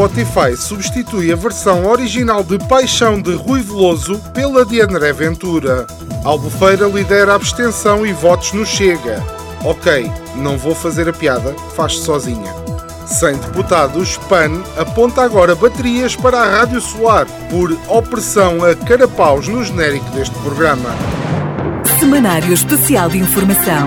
Spotify substitui a versão original de Paixão de Rui Veloso pela de André Ventura. Albufeira lidera a abstenção e votos no Chega. Ok, não vou fazer a piada, faz-se sozinha. Sem deputados, PAN aponta agora baterias para a Rádio Solar por opressão a carapaus no genérico deste programa. Semanário Especial de Informação.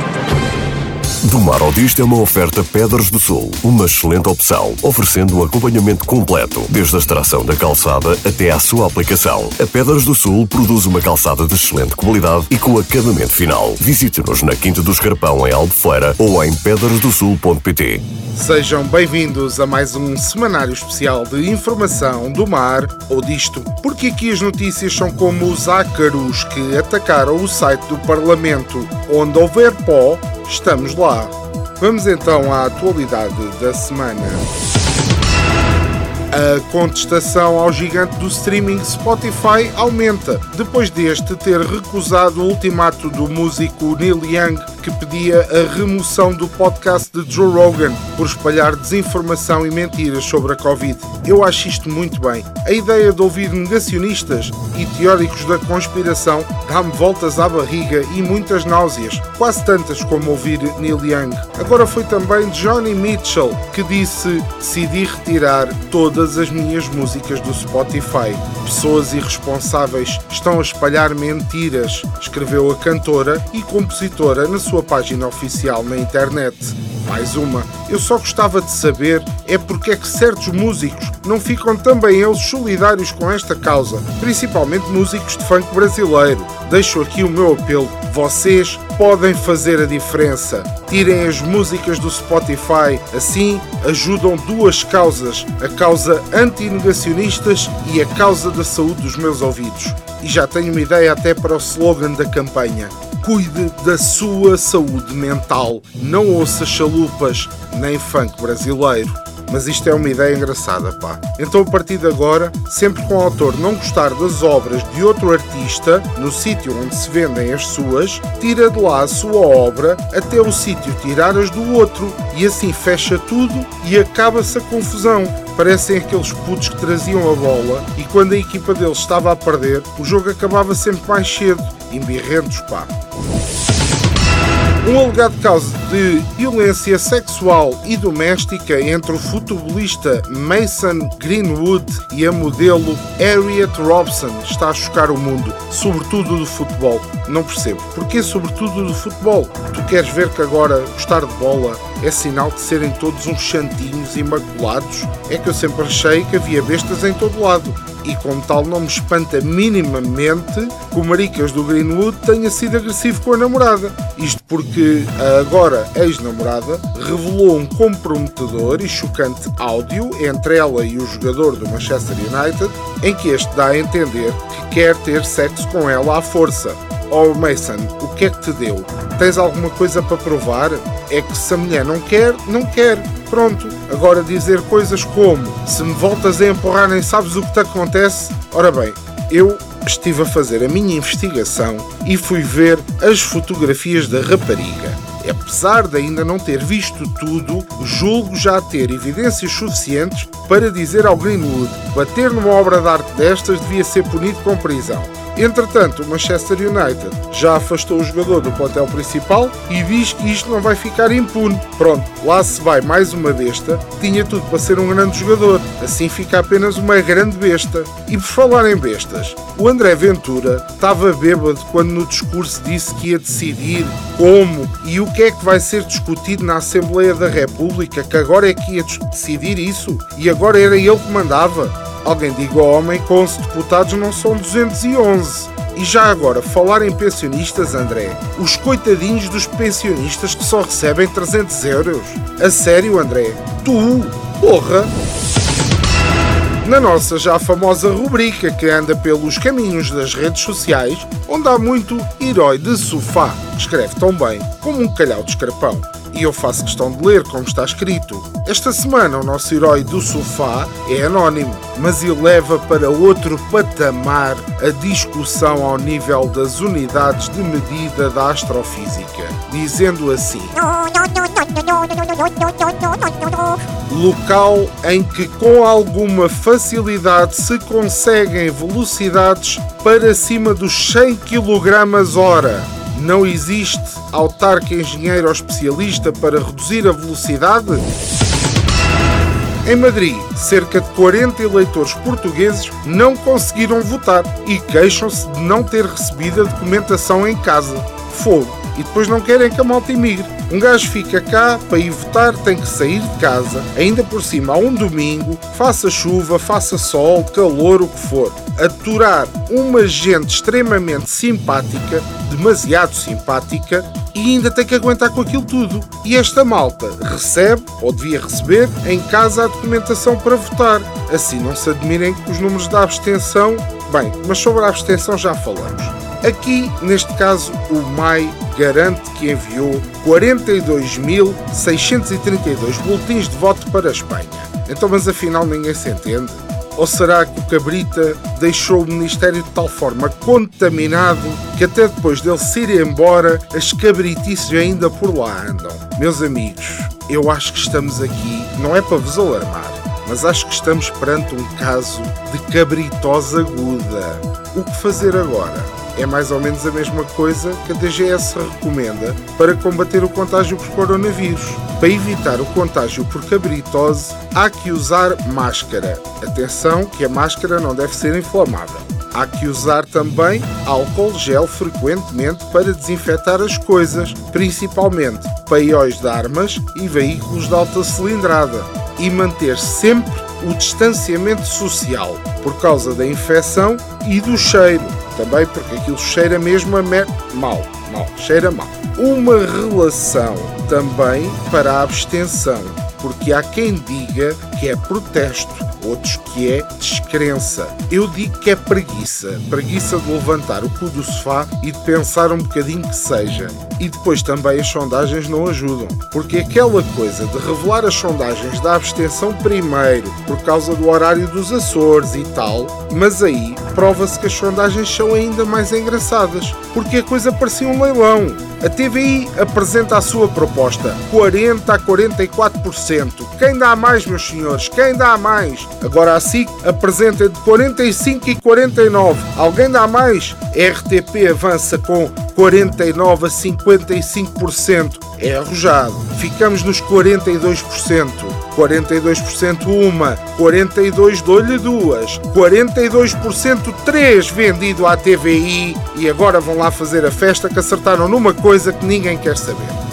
Do Mar ao Disto é uma oferta Pedras do Sul, uma excelente opção, oferecendo um acompanhamento completo, desde a extração da calçada até à sua aplicação. A Pedras do Sul produz uma calçada de excelente qualidade e com acabamento final. Visite-nos na Quinta do Escarpão, em Albufeira, ou em pedrasdosul.pt. Sejam bem-vindos a mais um semanário especial de informação do mar ou disto, porque aqui as notícias são como os ácaros que atacaram o site do Parlamento. Onde houver pó, estamos lá. Vamos então à atualidade da semana. A contestação ao gigante do streaming Spotify aumenta, depois deste ter recusado o ultimato do músico Neil Young, que pedia a remoção do podcast de Joe Rogan por espalhar desinformação e mentiras sobre a Covid. Eu acho isto muito bem. A ideia de ouvir negacionistas e teóricos da conspiração dá-me voltas à barriga e muitas náuseas, quase tantas como ouvir Neil Young. Agora foi também Johnny Mitchell que disse: decidi retirar todas as minhas músicas do Spotify. Pessoas irresponsáveis estão a espalhar mentiras, escreveu a cantora e compositora na sua página oficial na internet. Mais uma, eu só gostava de saber é porque é que certos músicos não ficam também eles solidários com esta causa, principalmente músicos de funk brasileiro. Deixo aqui o meu apelo. Vocês podem fazer a diferença. Tirem as músicas do Spotify, assim ajudam duas causas: a causa anti-negacionistas e a causa da saúde dos meus ouvidos. E já tenho uma ideia até para o slogan da campanha. Cuide da sua saúde mental. Não ouça chalupas nem funk brasileiro. Mas isto é uma ideia engraçada, pá. Então, a partir de agora, sempre que o autor não gostar das obras de outro artista, no sítio onde se vendem as suas, tira de lá a sua obra até o sítio tirar as do outro. E assim fecha tudo e acaba-se a confusão. Parecem aqueles putos que traziam a bola e quando a equipa deles estava a perder, o jogo acabava sempre mais cedo. Embirrentos, pá. Um alegado caso de violência sexual e doméstica entre o futebolista Mason Greenwood e a modelo Harriet Robson está a chocar o mundo, sobretudo do futebol. Não percebo. Porquê sobretudo do futebol? Tu queres ver que agora gostar de bola é sinal de serem todos uns santinhos imaculados? É que eu sempre achei que havia bestas em todo lado e como tal não me espanta minimamente que o Maricas do Greenwood tenha sido agressivo com a namorada. Isto porque a agora ex-namorada revelou um comprometedor e chocante áudio entre ela e o jogador do Manchester United, em que este dá a entender que quer ter sexo com ela à força. Oh Mason, o que é que te deu? Tens alguma coisa para provar? É que se a mulher não quer, não quer. Pronto. Agora dizer coisas como se me voltas a empurrar nem sabes o que te acontece. Ora bem, eu estive a fazer a minha investigação e fui ver as fotografias da rapariga. Apesar de ainda não ter visto tudo, julgo já ter evidências suficientes para dizer ao Greenwood bater numa obra de arte destas devia ser punido com prisão. Entretanto, o Manchester United já afastou o jogador do plantel principal e diz que isto não vai ficar impune. Pronto, lá se vai mais uma besta, tinha tudo para ser um grande jogador, assim fica apenas uma grande besta. E por falar em bestas, o André Ventura estava bêbado quando no discurso disse que ia decidir como e o que é que vai ser discutido na Assembleia da República, que agora é que ia decidir isso e agora era ele que mandava. Alguém diga ao homem que 11 deputados não são 211. E já agora, falar em pensionistas, André, os coitadinhos dos pensionistas que só recebem 300 euros. A sério, André? Tu? Porra! Na nossa já famosa rubrica que anda pelos caminhos das redes sociais, onde há muito herói de sofá, escreve tão bem como um calhau de escarpão. E eu faço questão de ler como está escrito. Esta semana o nosso herói do sofá é anónimo, mas ele leva para outro patamar a discussão ao nível das unidades de medida da astrofísica, dizendo assim: Local em que com alguma facilidade se conseguem velocidades para cima dos 100 km hora não existe autarca engenheiro ou especialista para reduzir a velocidade? Em Madrid, cerca de 40 eleitores portugueses não conseguiram votar e queixam-se de não ter recebido a documentação em casa. Fogo! E depois não querem que a malta imigre. Um gajo fica cá, para ir votar tem que sair de casa, ainda por cima a um domingo, faça chuva, faça sol, calor, o que for. Aturar uma gente extremamente simpática, demasiado simpática, e ainda tem que aguentar com aquilo tudo. E esta malta recebe, ou devia receber, em casa a documentação para votar. Assim não se admirem que os números da abstenção. Bem, mas sobre a abstenção já falamos. Aqui, neste caso, o MAI garante que enviou 42.632 boletins de voto para a Espanha. Então, mas afinal ninguém se entende? Ou será que o Cabrita deixou o Ministério de tal forma contaminado que até depois dele se ir embora, as cabritices ainda por lá andam? Meus amigos, eu acho que estamos aqui, não é para vos alarmar, mas acho que estamos perante um caso de cabritose aguda. O que fazer agora? É mais ou menos a mesma coisa que a DGS recomenda para combater o contágio por coronavírus. Para evitar o contágio por cabritose, há que usar máscara. Atenção que a máscara não deve ser inflamável. Há que usar também álcool gel frequentemente para desinfetar as coisas, principalmente paióis de armas e veículos de alta cilindrada. E manter sempre o distanciamento social por causa da infecção e do cheiro também porque aquilo cheira mesmo a mer... mal, mal, cheira mal. Uma relação também para a abstenção, porque há quem diga que é protesto outros que é descrença. Eu digo que é preguiça. Preguiça de levantar o cu do sofá e de pensar um bocadinho que seja. E depois também as sondagens não ajudam. Porque aquela coisa de revelar as sondagens da abstenção primeiro, por causa do horário dos Açores e tal, mas aí prova-se que as sondagens são ainda mais engraçadas. Porque a coisa parecia um leilão. A TVI apresenta a sua proposta: 40 a 44%. Quem dá mais, meus senhores? Quem dá mais? Agora a SIC apresenta de 45 e 49. Alguém dá mais? RTP avança com 49 a 55%. É arrojado. Ficamos nos 42%. 42% uma, 42% dou-lhe duas, 42% três vendido à TVI e agora vão lá fazer a festa que acertaram numa coisa que ninguém quer saber.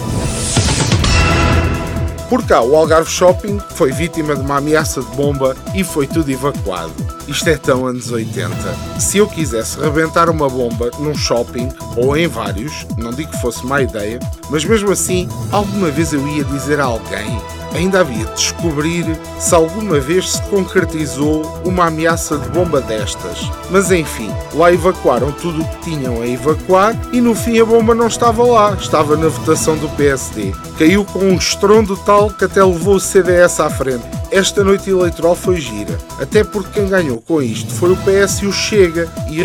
Por cá, o Algarve Shopping foi vítima de uma ameaça de bomba e foi tudo evacuado. Isto é tão anos 80. Se eu quisesse rebentar uma bomba num shopping, ou em vários, não digo que fosse má ideia, mas mesmo assim, alguma vez eu ia dizer a alguém ainda havia de descobrir se alguma vez se concretizou uma ameaça de bomba destas. Mas enfim, lá evacuaram tudo o que tinham a evacuar e no fim a bomba não estava lá, estava na votação do PSD. Caiu com um estrondo tal que até levou o CDS à frente. Esta noite eleitoral foi gira, até porque quem ganhou com isto foi o PS e o Chega, e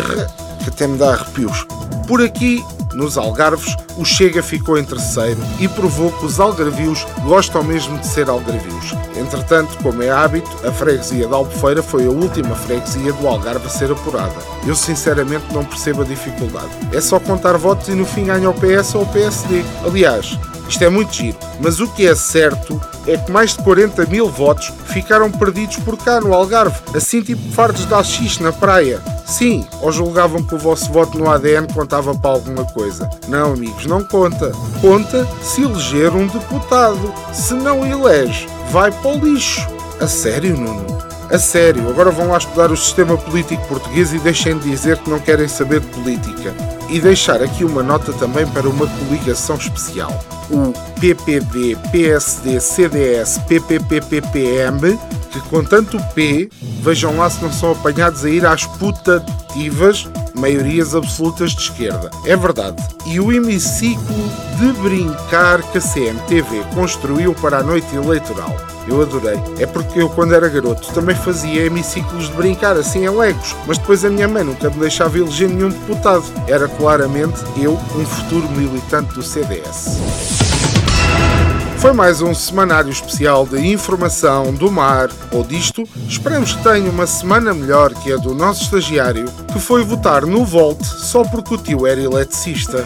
que até me dá arrepios. Por aqui Nos Algarves, o Chega ficou em terceiro e provou que os algarvios gostam mesmo de ser algarvios. Entretanto, como é hábito, a freguesia de Albufeira foi a última freguesia do Algarve a ser apurada. Eu sinceramente não percebo a dificuldade. É só contar votos e no fim ganha o PS ou o PSD. Aliás, isto é muito giro, mas o que é certo é que mais de 40 mil votos ficaram perdidos por cá no Algarve, assim tipo fardos de AX na praia. Sim, ou julgavam que o vosso voto no ADN contava para alguma coisa. Não, amigos, não conta. Conta se eleger um deputado. Se não elege, vai para o lixo. A sério, Nuno? A sério, agora vão lá estudar o sistema político português e deixem de dizer que não querem saber de política. E deixar aqui uma nota também para uma coligação especial. O PPD, PSD, CDS, PPPPPM, que com tanto P, vejam lá se não são apanhados a ir às putativas maiorias absolutas de esquerda. É verdade. E o hemiciclo de brincar que a CMTV construiu para a noite eleitoral. Eu adorei. É porque eu, quando era garoto, também fazia hemiciclos de brincar, assim em legos. Mas depois a minha mãe nunca me deixava eleger nenhum deputado. Era claramente eu, um futuro militante do CDS. Foi mais um semanário especial de informação do mar ou disto. Esperamos que tenha uma semana melhor que a do nosso estagiário, que foi votar no Volt só porque o tio era eletricista.